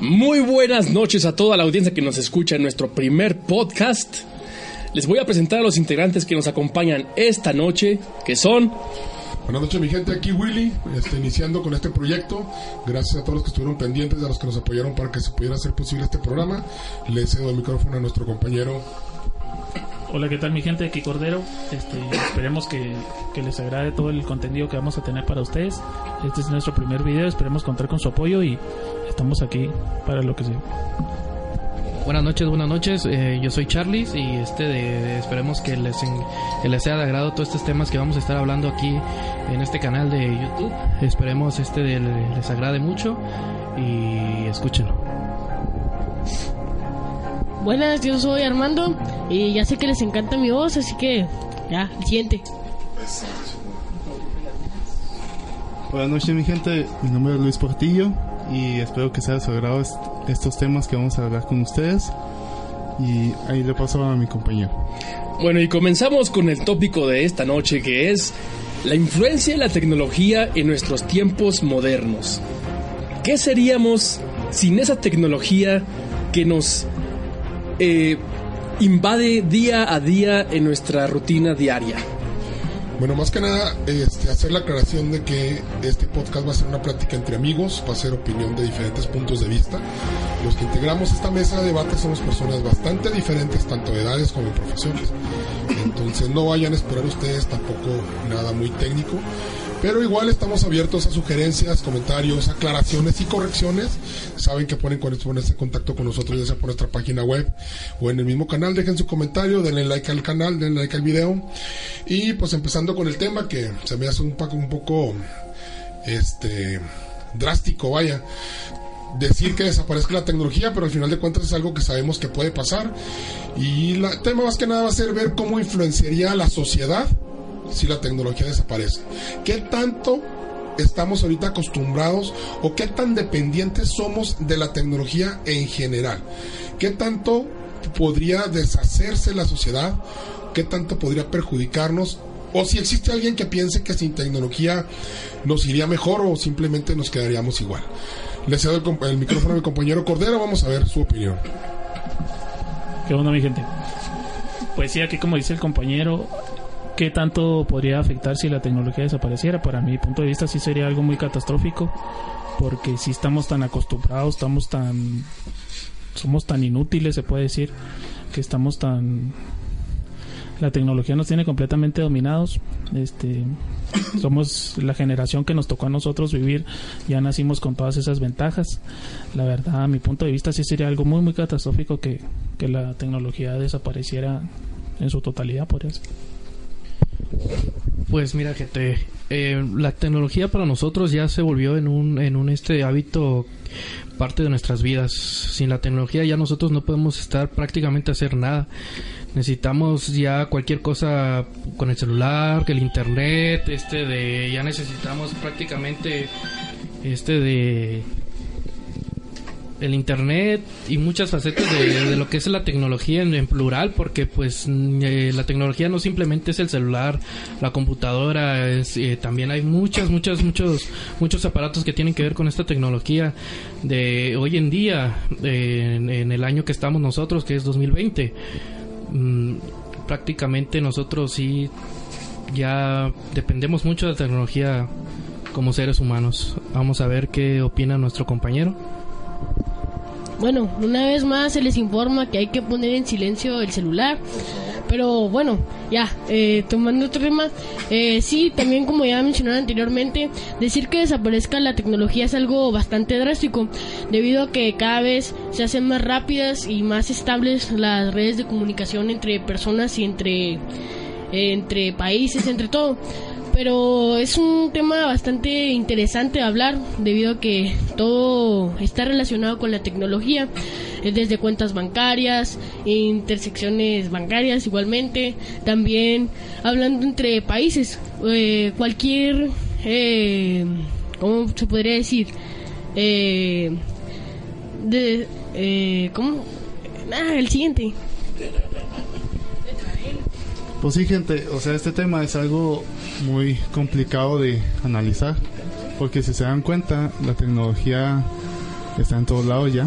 Muy buenas noches a toda la audiencia que nos escucha en nuestro primer podcast. Les voy a presentar a los integrantes que nos acompañan esta noche, que son... Buenas noches mi gente, aquí Willy, este, iniciando con este proyecto. Gracias a todos los que estuvieron pendientes, a los que nos apoyaron para que se pudiera hacer posible este programa. Le cedo el micrófono a nuestro compañero Hola, ¿qué tal mi gente? Aquí Cordero. Este, esperemos que, que, les agrade todo el contenido que vamos a tener para ustedes. Este es nuestro primer video, esperemos contar con su apoyo y estamos aquí para lo que sea. Buenas noches, buenas noches. Eh, yo soy Charlie y este de, esperemos que les, que les sea de agrado todos estos temas que vamos a estar hablando aquí en este canal de YouTube. Esperemos este de, les agrade mucho y escúchenlo. Buenas, yo soy Armando y ya sé que les encanta mi voz, así que ya, siguiente. Buenas noches mi gente, mi nombre es Luis Portillo y espero que sea de su agrado estos temas que vamos a hablar con ustedes y ahí le paso a mi compañero. Bueno y comenzamos con el tópico de esta noche que es la influencia de la tecnología en nuestros tiempos modernos. ¿Qué seríamos sin esa tecnología que nos eh, invade día a día en nuestra rutina diaria. Bueno, más que nada, este, hacer la aclaración de que este podcast va a ser una plática entre amigos, va a ser opinión de diferentes puntos de vista. Los que integramos esta mesa de debate somos personas bastante diferentes, tanto de edades como de profesiones. Entonces no vayan a esperar ustedes tampoco nada muy técnico. Pero igual estamos abiertos a sugerencias, comentarios, aclaraciones y correcciones. Saben que pueden ponerse en contacto con nosotros ya sea por nuestra página web o en el mismo canal. Dejen su comentario, denle like al canal, denle like al video. Y pues empezando con el tema que se me hace un poco, un poco este drástico, vaya decir que desaparezca la tecnología, pero al final de cuentas es algo que sabemos que puede pasar. Y el tema más que nada va a ser ver cómo influenciaría a la sociedad si la tecnología desaparece. ¿Qué tanto estamos ahorita acostumbrados o qué tan dependientes somos de la tecnología en general? ¿Qué tanto podría deshacerse la sociedad? ¿Qué tanto podría perjudicarnos? O si existe alguien que piense que sin tecnología nos iría mejor o simplemente nos quedaríamos igual. Le cedo el, el micrófono a mi compañero Cordero, vamos a ver su opinión. ¿Qué onda mi gente? Pues sí, aquí como dice el compañero, ¿Qué tanto podría afectar si la tecnología desapareciera? Para mi punto de vista sí sería algo muy catastrófico, porque si estamos tan acostumbrados, estamos tan... somos tan inútiles, se puede decir, que estamos tan... La tecnología nos tiene completamente dominados. Este, somos la generación que nos tocó a nosotros vivir, ya nacimos con todas esas ventajas. La verdad, a mi punto de vista, sí sería algo muy, muy catastrófico que, que la tecnología desapareciera en su totalidad, por eso. Pues mira, gente, eh, la tecnología para nosotros ya se volvió en un, en un este hábito parte de nuestras vidas. Sin la tecnología ya nosotros no podemos estar prácticamente hacer nada. Necesitamos ya cualquier cosa con el celular, que el internet, este de ya necesitamos prácticamente este de el internet y muchas facetas de, lo que es la tecnología en, plural porque pues mm, eh, la tecnología no simplemente es el celular la computadora es, eh, también hay muchas muchas muchos muchos aparatos que tienen que ver con esta tecnología de hoy en día en, el año que estamos nosotros que es 2020 mm, prácticamente nosotros sí ya dependemos mucho de la tecnología como seres humanos. Vamos a ver qué opina nuestro compañero bueno, una vez más se les informa que hay que poner en silencio el celular. Pero bueno, ya, eh, tomando otro tema, eh, sí, también como ya mencionaron anteriormente, decir que desaparezca la tecnología es algo bastante drástico, debido a que cada vez se hacen más rápidas y más estables las redes de comunicación entre personas y entre, entre países, entre todo pero es un tema bastante interesante hablar debido a que todo está relacionado con la tecnología, eh, desde cuentas bancarias, intersecciones bancarias igualmente, también hablando entre países, eh, cualquier, eh, ¿cómo se podría decir? Eh, de, eh, ¿Cómo? Ah, el siguiente. Pues sí, gente, o sea, este tema es algo muy complicado de analizar, porque si se dan cuenta, la tecnología está en todos lados ya.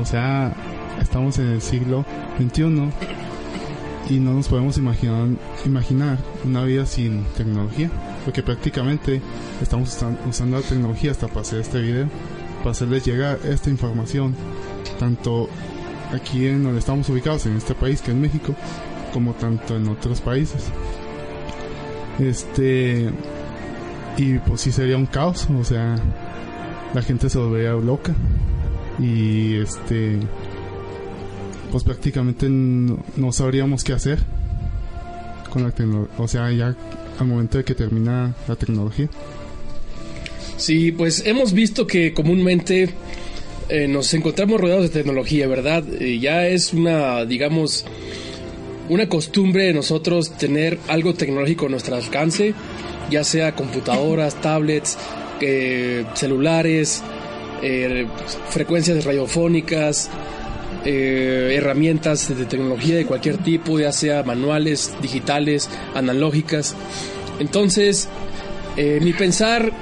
O sea, estamos en el siglo XXI y no nos podemos imaginar, una vida sin tecnología, porque prácticamente estamos usando la tecnología hasta para hacer este video, para hacerles llegar esta información, tanto aquí en donde estamos ubicados, en este país que es México, como tanto en otros países. Este, y pues sí sería un caos, o sea, la gente se volvería loca y este pues prácticamente no, sabríamos qué hacer con la tecnología, o sea, ya al momento de que termina la tecnología. Sí, pues hemos visto que comúnmente eh, nos encontramos rodeados de tecnología, ¿verdad? ya es una, digamos, una costumbre de nosotros tener algo tecnológico a nuestro alcance, ya sea computadoras, tablets, eh, celulares, eh, frecuencias radiofónicas, eh, herramientas de tecnología de cualquier tipo, ya sea manuales, digitales, analógicas. Entonces, mi pensar,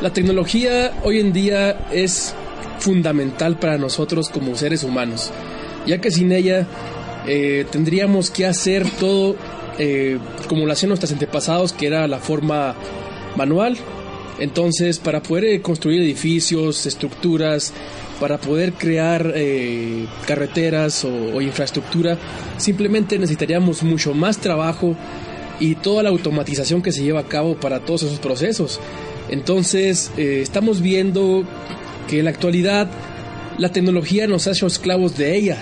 la tecnología hoy en día es fundamental para nosotros como seres humanos, ya que sin ella eh, tendríamos que hacer todo como lo hacían nuestros antepasados, que era la forma manual. Entonces, para poder construir edificios, estructuras, para poder crear eh, carreteras o, infraestructura, simplemente necesitaríamos mucho más trabajo y toda la automatización que se lleva a cabo para todos esos procesos. Entonces, eh, estamos viendo que en la actualidad la tecnología nos ha hecho esclavos de ella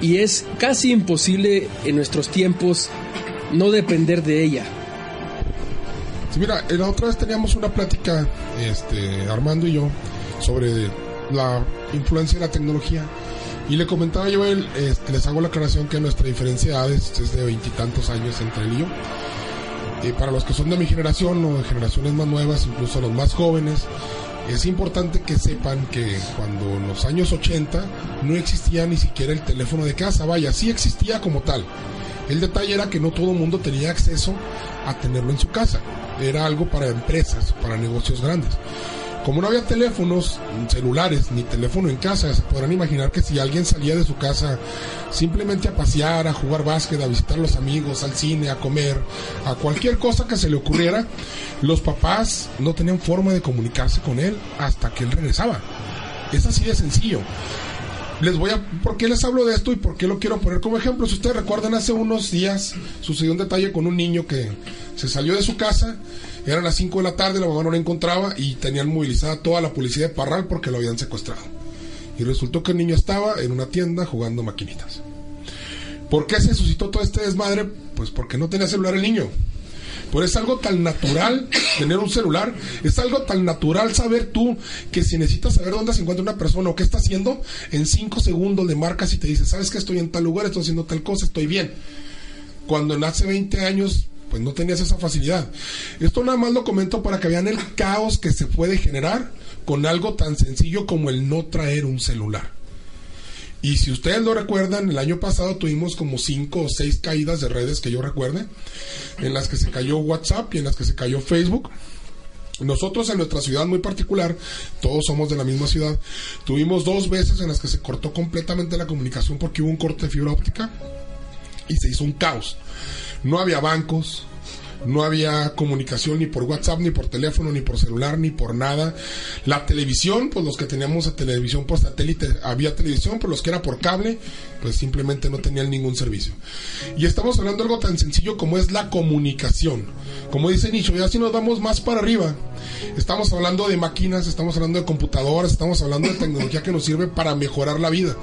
y es casi imposible en nuestros tiempos no depender de ella. Sí, mira, la otra vez teníamos una plática, este, Armando y yo, sobre la influencia de la tecnología. Y le comentaba yo, él, este, les hago la aclaración que nuestra diferencia de edades es de veintitantos años entre él y yo. Y para los que son de mi generación o de generaciones más nuevas, incluso los más jóvenes, es importante que sepan que cuando en los años 80 no existía ni siquiera el teléfono de casa, vaya, sí existía como tal. El detalle era que no todo el mundo tenía acceso a tenerlo en su casa. Era algo para empresas, para negocios grandes. Como no había teléfonos celulares ni teléfono en casa, se podrán imaginar que si alguien salía de su casa simplemente a pasear, a jugar básquet, a visitar a los amigos, al cine, a comer, a cualquier cosa que se le ocurriera, los papás no tenían forma de comunicarse con él hasta que él regresaba. Es así de sencillo. Les voy a. ¿Por qué les hablo de esto y por qué lo quiero poner como ejemplo? Si ustedes recuerdan, hace unos días sucedió un detalle con un niño que se salió de su casa eran las 5 de la tarde, la mamá no la encontraba y tenían movilizada toda la policía de Parral porque lo habían secuestrado. Y resultó que el niño estaba en una tienda jugando maquinitas. ¿Por qué se suscitó todo este desmadre? Pues porque no tenía celular el niño. Pues es algo tan natural tener un celular, es algo tan natural saber tú que si necesitas saber dónde se encuentra una persona o qué está haciendo, en 5 segundos le marcas y te dice, sabes que estoy en tal lugar, estoy haciendo tal cosa, estoy bien. Cuando en hace 20 años pues no tenías esa facilidad. Esto nada más lo comento para que vean el caos que se puede generar con algo tan sencillo como el no traer un celular. Y si ustedes lo recuerdan, el año pasado tuvimos como cinco o seis caídas de redes que yo recuerde, en las que se cayó WhatsApp y en las que se cayó Facebook. Nosotros en nuestra ciudad muy particular, todos somos de la misma ciudad, tuvimos dos veces en las que se cortó completamente la comunicación porque hubo un corte de fibra óptica y se hizo un caos. No había bancos, no había comunicación ni por WhatsApp, ni por teléfono, ni por celular, ni por nada. La televisión, pues los que teníamos a televisión por satélite, había televisión, pero los que era por cable, pues simplemente no tenían ningún servicio. Y estamos hablando de algo tan sencillo como es la comunicación. Como dice Nicho, ya si nos vamos más para arriba, estamos hablando de máquinas, estamos hablando de computadoras, estamos hablando de tecnología que nos sirve para mejorar la vida.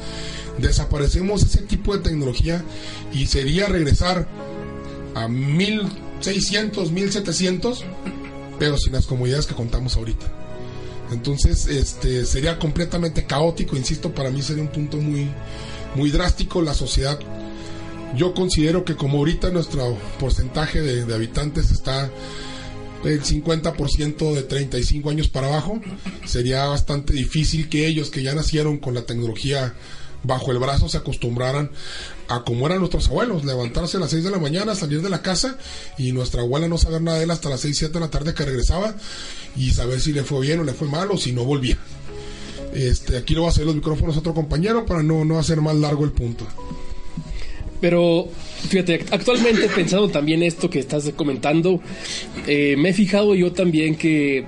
Desaparecemos ese tipo de tecnología y sería regresar a 1600, 1700, pero sin las comodidades que contamos ahorita. Entonces, este sería completamente caótico, insisto, para mí sería un punto muy muy drástico la sociedad. Yo considero que como ahorita nuestro porcentaje de, de habitantes está el 50% de 35 años para abajo, sería bastante difícil que ellos que ya nacieron con la tecnología bajo el brazo se acostumbraran a como eran nuestros abuelos, levantarse a las 6 de la mañana, salir de la casa y nuestra abuela no saber nada de él hasta las 6, 7 de la tarde que regresaba y saber si le fue bien o le fue mal o si no volvía. Este, aquí lo va a hacer los micrófonos otro compañero para no, no hacer más largo el punto. Pero fíjate, actualmente pensando también esto que estás comentando, eh, me he fijado yo también que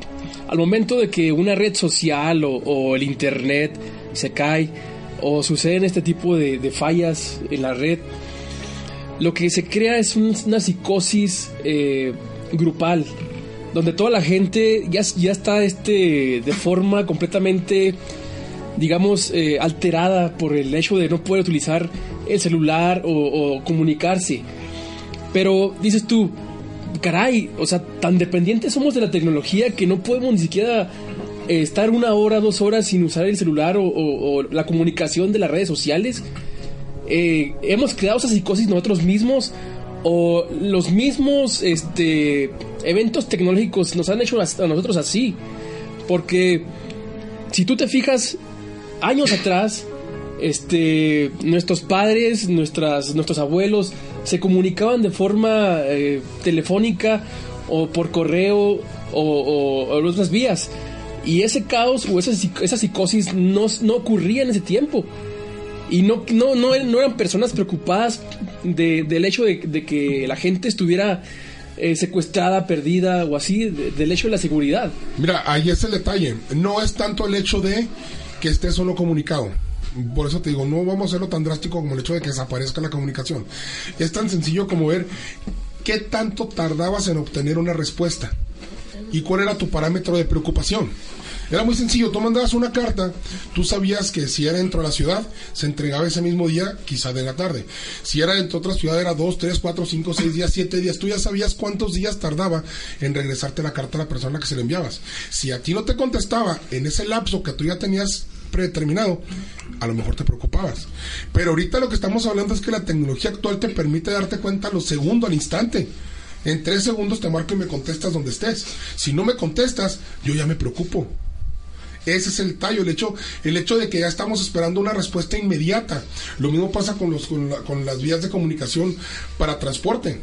al momento de que una red social o el internet se cae o suceden este tipo de, de fallas en la red, lo que se crea es un- una psicosis eh, grupal, donde toda la gente ya, ya está este, de forma completamente, digamos, eh, alterada por el hecho de no poder utilizar el celular o, o comunicarse. Pero dices tú, caray, o sea, tan dependientes somos de la tecnología que no podemos ni siquiera estar una hora, dos horas sin usar el celular o, la comunicación de las redes sociales. Eh, hemos creado esa psicosis nosotros mismos o los mismos este, eventos tecnológicos nos han hecho a nosotros así. Porque si tú te fijas, años atrás, este, nuestros padres, nuestras, nuestros abuelos se comunicaban de forma eh, telefónica o por correo o, o- o otras vías. Y ese caos o esa, esa psicosis no, no ocurría en ese tiempo. Y no, no, no, eran personas preocupadas de- del hecho de, que la gente estuviera eh, secuestrada, perdida o así, de- del hecho de la seguridad. Mira, ahí es el detalle. No es tanto el hecho de que esté solo comunicado. Por eso te digo, no vamos a hacerlo tan drástico como el hecho de que desaparezca la comunicación. Es tan sencillo como ver qué tanto tardabas en obtener una respuesta y cuál era tu parámetro de preocupación. Era muy sencillo, tú mandabas una carta, tú sabías que si era dentro de la ciudad, se entregaba ese mismo día, quizá de la tarde. Si era dentro de otra ciudad, era dos, tres, cuatro, cinco, seis días, siete días. Tú ya sabías cuántos días tardaba en regresarte la carta a la persona que se le enviabas. Si a ti no te contestaba en ese lapso que tú ya tenías predeterminado, a lo mejor te preocupabas. Pero ahorita lo que estamos hablando es que la tecnología actual te permite darte cuenta a los segundos, al instante. En tres segundos te marco y me contestas donde estés. Si no me contestas, yo ya me preocupo. Ese es el tallo, el hecho, el hecho de que ya estamos esperando una respuesta inmediata. Lo mismo pasa con, los, con, la- con las vías de comunicación para transporte.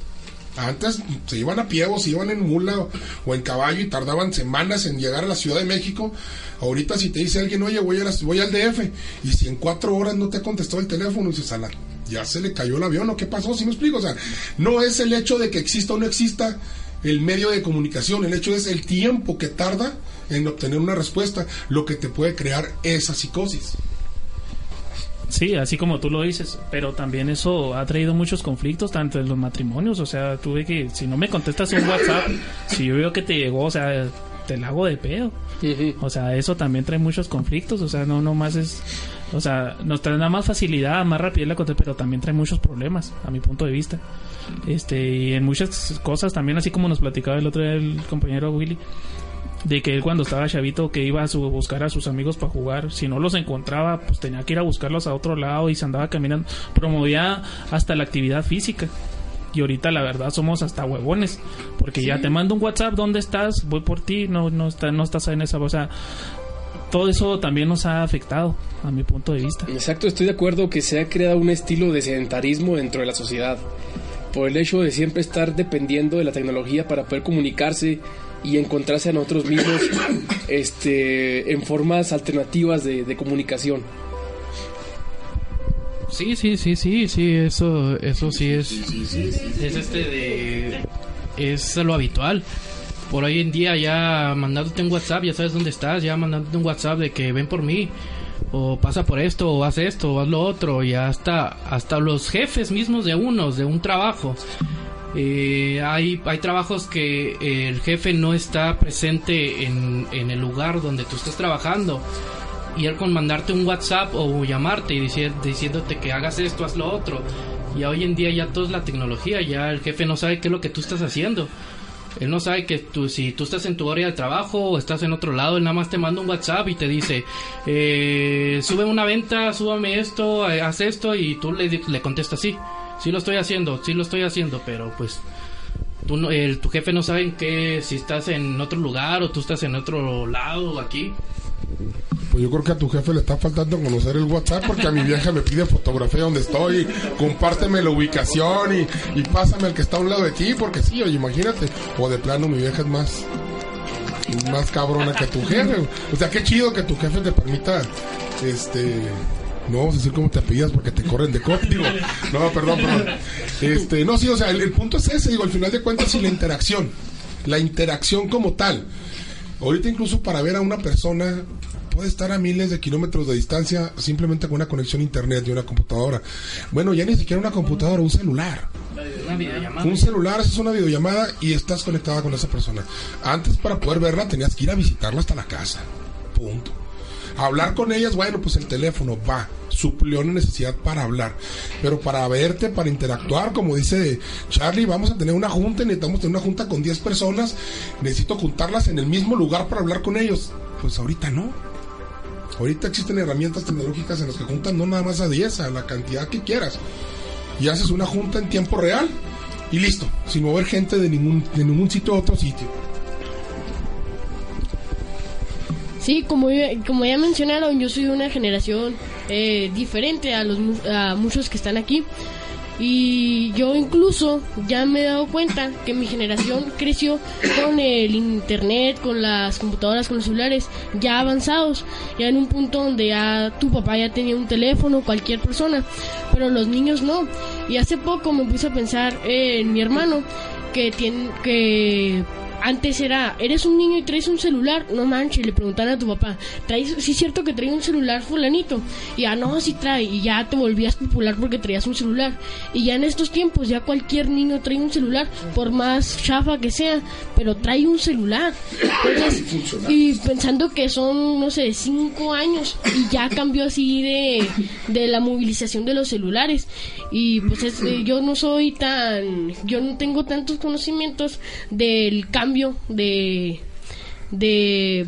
Antes se iban a pie o se iban en mula o, en caballo y tardaban semanas en llegar a la Ciudad de México. Ahorita si te dice alguien, oye, voy, a las- voy al DF, y si en cuatro horas no te ha contestado el teléfono, dices, "Ala, ya se le cayó el avión, ¿o qué pasó? ¿Sí me explico? O sea, no es el hecho de que exista o no exista el medio de comunicación, el hecho es el tiempo que tarda en obtener una respuesta, lo que te puede crear esa psicosis. Sí, así como tú lo dices, pero también eso ha traído muchos conflictos tanto en los matrimonios, o sea, tuve que, si no me contestas un WhatsApp, si yo veo que te llegó, o sea, te la hago de pedo. O sea, eso también trae muchos conflictos, o sea, no nomás es, o sea, nos trae nada más facilidad, más rapidez la contestación, pero también trae muchos problemas, a mi punto de vista. Este, y en muchas cosas también, así como nos platicaba el otro día el compañero Willy, de que él cuando estaba chavito que iba a su- buscar a sus amigos para jugar, si no los encontraba, pues tenía que ir a buscarlos a otro lado y se andaba caminando, promovía hasta la actividad física. Y ahorita la verdad somos hasta huevones, porque ya te mando un WhatsApp, ¿dónde estás? Voy por ti, no no está, no estás en esa, o sea, todo eso también nos ha afectado a mi punto de vista. Exacto, estoy de acuerdo que se ha creado un estilo de sedentarismo dentro de la sociedad. Por el hecho de siempre estar dependiendo de la tecnología para poder comunicarse y encontrarse a nosotros mismos este, en formas alternativas de, de comunicación. Sí, sí, sí, sí, sí, eso, eso sí es, es este de, es lo habitual. Por hoy en día ya mandándote un WhatsApp, ya sabes dónde estás, ya mandándote un WhatsApp de que ven por mí, o pasa por esto, o haz esto, o haz lo otro, y hasta, hasta los jefes mismos de unos, de un trabajo. Eh, hay, hay trabajos que el jefe no está presente en, en el lugar donde tú estás trabajando y él con mandarte un WhatsApp o llamarte y dici- diciéndote que hagas esto, haz lo otro. Y hoy en día ya todo es la tecnología, ya el jefe no sabe qué es lo que tú estás haciendo. Él no sabe que tú, si tú estás en tu área de trabajo o estás en otro lado, él nada más te manda un WhatsApp y te dice, eh, sube una venta, súbame esto, eh, haz esto y tú le, le contestas sí, sí lo estoy haciendo, sí lo estoy haciendo, pero pues tú no- el, tu jefe no sabe qué, si estás en otro lugar o tú estás en otro lado o aquí. Pues yo creo que a tu jefe le está faltando conocer el WhatsApp porque a mi vieja me pide fotografía donde estoy, compárteme la ubicación y, y pásame al que está a un lado de ti, porque sí, oye, imagínate. O de plano mi vieja es más. más cabrona que tu jefe. O sea, qué chido que tu jefe te permita, este, no vamos a decir cómo te apellidas porque te corren de cop, digo, no, perdón, perdón. Este, no, sí, o sea, el, el punto es ese, digo, al final de cuentas, y la interacción, la interacción como tal. Ahorita incluso para ver a una persona puede estar a miles de kilómetros de distancia simplemente con una conexión a internet y una computadora. Bueno, ya ni siquiera una computadora, un celular. Un celular, haces una videollamada y estás conectada con esa persona. Antes para poder verla tenías que ir a visitarla hasta la casa. Punto. Hablar con ellas, bueno, pues el teléfono va, suplió una necesidad para hablar. Pero para verte, para interactuar, como dice Charlie, vamos a tener una junta, necesitamos tener una junta con 10 personas, necesito juntarlas en el mismo lugar para hablar con ellos. Pues ahorita no. Ahorita existen herramientas tecnológicas en las que juntan no nada más a 10, a la cantidad que quieras. Y haces una junta en tiempo real y listo, sin mover gente de ningún, de ningún sitio a otro sitio. Sí, como, como ya mencionaron, yo soy de una generación eh, diferente a, los, a muchos que están aquí. Y yo incluso ya me he dado cuenta que mi generación creció con el internet, con las computadoras, con los celulares ya avanzados, ya en un punto donde ya tu papá ya tenía un teléfono, cualquier persona, pero los niños no. Y hace poco me puse a pensar en mi hermano que tiene que antes era, eres un niño y traes un celular, no manches, le preguntaron a tu papá, ¿traes, sí es cierto que trae un celular fulanito? Y ya, no, sí trae, y ya te volvías popular porque traías un celular. Y ya en estos tiempos, ya cualquier niño trae un celular, por más chafa que sea, pero trae un celular. Entonces, y pensando que son, no sé, cinco años, y ya cambió así de, de la movilización de los celulares. Y pues es- eh, yo no soy tan, yo no tengo tantos conocimientos del cambio de, de,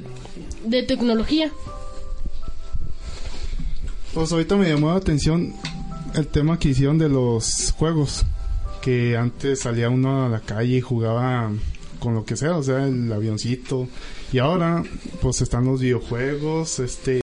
de tecnología. Pues ahorita me llamó la atención el tema que hicieron de los juegos. Que antes salía uno a la calle y jugaba con lo que sea, o sea, el avioncito. Y ahora, pues están los videojuegos, este,